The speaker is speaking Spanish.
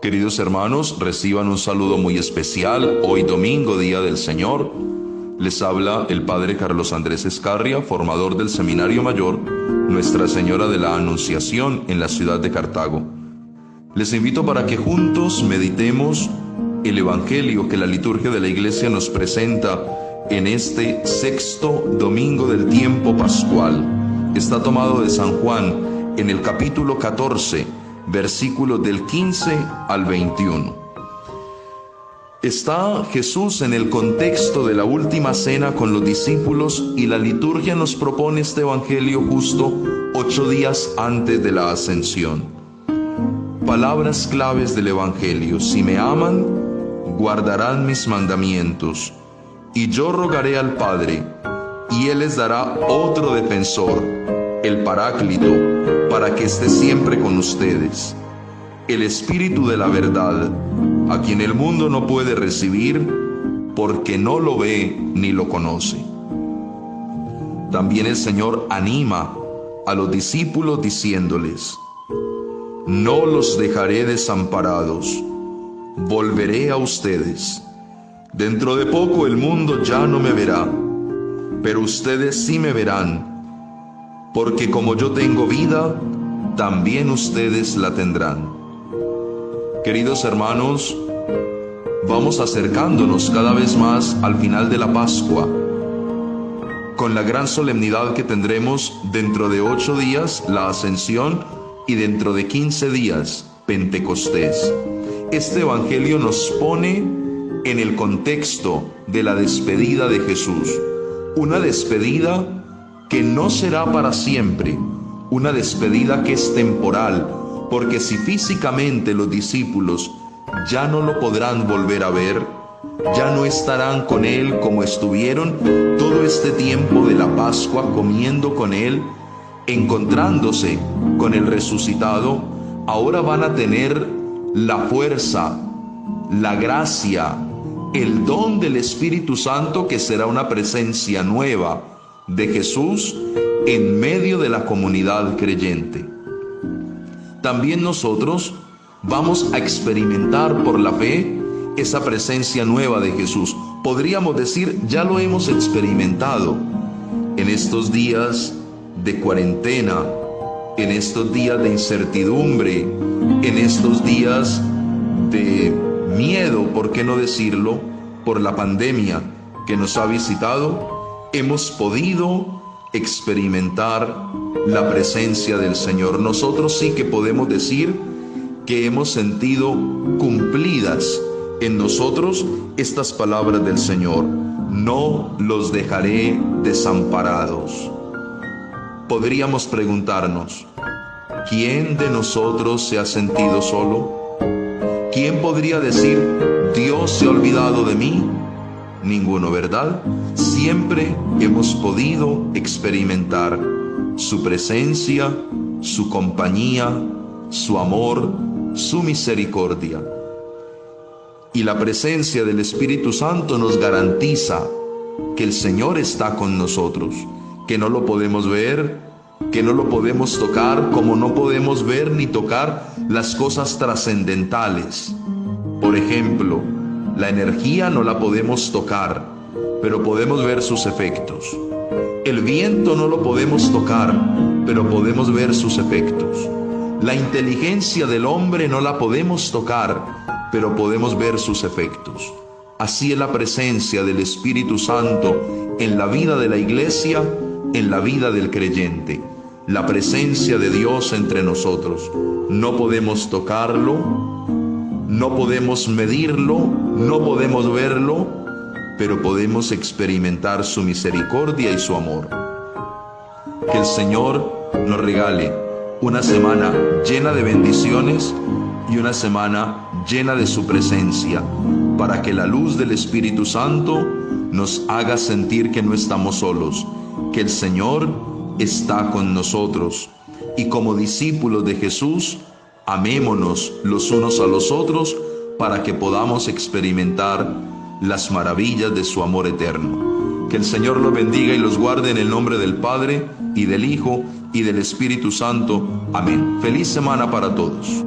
Queridos hermanos, reciban un saludo muy especial hoy domingo, Día del Señor. Les habla el Padre Carlos Andrés Escarria, formador del Seminario Mayor Nuestra Señora de la Anunciación en la ciudad de Cartago. Les invito para que juntos meditemos el Evangelio que la liturgia de la Iglesia nos presenta en este sexto domingo del tiempo pascual. Está tomado de San Juan en el capítulo 14 versículos del 15 al 21. Está Jesús en el contexto de la última cena con los discípulos y la liturgia nos propone este Evangelio justo ocho días antes de la ascensión. Palabras claves del Evangelio. Si me aman, guardarán mis mandamientos. Y yo rogaré al Padre, y Él les dará otro defensor, el Paráclito para que esté siempre con ustedes. El Espíritu de la verdad, a quien el mundo no puede recibir porque no lo ve ni lo conoce. También el Señor anima a los discípulos diciéndoles, no los dejaré desamparados, volveré a ustedes. Dentro de poco el mundo ya no me verá, pero ustedes sí me verán porque como yo tengo vida, también ustedes la tendrán. Queridos hermanos, vamos acercándonos cada vez más al final de la Pascua, con la gran solemnidad que tendremos dentro de ocho días, la ascensión, y dentro de quince días, Pentecostés. Este Evangelio nos pone en el contexto de la despedida de Jesús, una despedida que no será para siempre, una despedida que es temporal, porque si físicamente los discípulos ya no lo podrán volver a ver, ya no estarán con Él como estuvieron todo este tiempo de la Pascua comiendo con Él, encontrándose con el resucitado, ahora van a tener la fuerza, la gracia, el don del Espíritu Santo que será una presencia nueva, de Jesús en medio de la comunidad creyente. También nosotros vamos a experimentar por la fe esa presencia nueva de Jesús. Podríamos decir, ya lo hemos experimentado en estos días de cuarentena, en estos días de incertidumbre, en estos días de miedo, ¿por qué no decirlo?, por la pandemia que nos ha visitado hemos podido experimentar la presencia del Señor. Nosotros sí que podemos decir que hemos sentido cumplidas en nosotros estas palabras del Señor. No los dejaré desamparados. Podríamos preguntarnos, ¿quién de nosotros se ha sentido solo? ¿Quién podría decir, Dios se ha olvidado de mí? Ninguno, ¿verdad? Siempre hemos podido experimentar su presencia, su compañía, su amor, su misericordia. Y la presencia del Espíritu Santo nos garantiza que el Señor está con nosotros, que no lo podemos ver, que no lo podemos tocar, como no podemos ver ni tocar las cosas trascendentales. Por ejemplo, la energía no la podemos tocar, pero podemos ver sus efectos. El viento no lo podemos tocar, pero podemos ver sus efectos. La inteligencia del hombre no la podemos tocar, pero podemos ver sus efectos. Así es la presencia del Espíritu Santo en la vida de la iglesia, en la vida del creyente. La presencia de Dios entre nosotros. No podemos tocarlo, no podemos medirlo, no podemos verlo, pero podemos experimentar su misericordia y su amor. Que el Señor nos regale una semana llena de bendiciones y una semana llena de su presencia, para que la luz del Espíritu Santo nos haga sentir que no estamos solos, que el Señor está con nosotros. Y como discípulos de Jesús, Amémonos los unos a los otros para que podamos experimentar las maravillas de su amor eterno. Que el Señor los bendiga y los guarde en el nombre del Padre y del Hijo y del Espíritu Santo. Amén. Feliz semana para todos.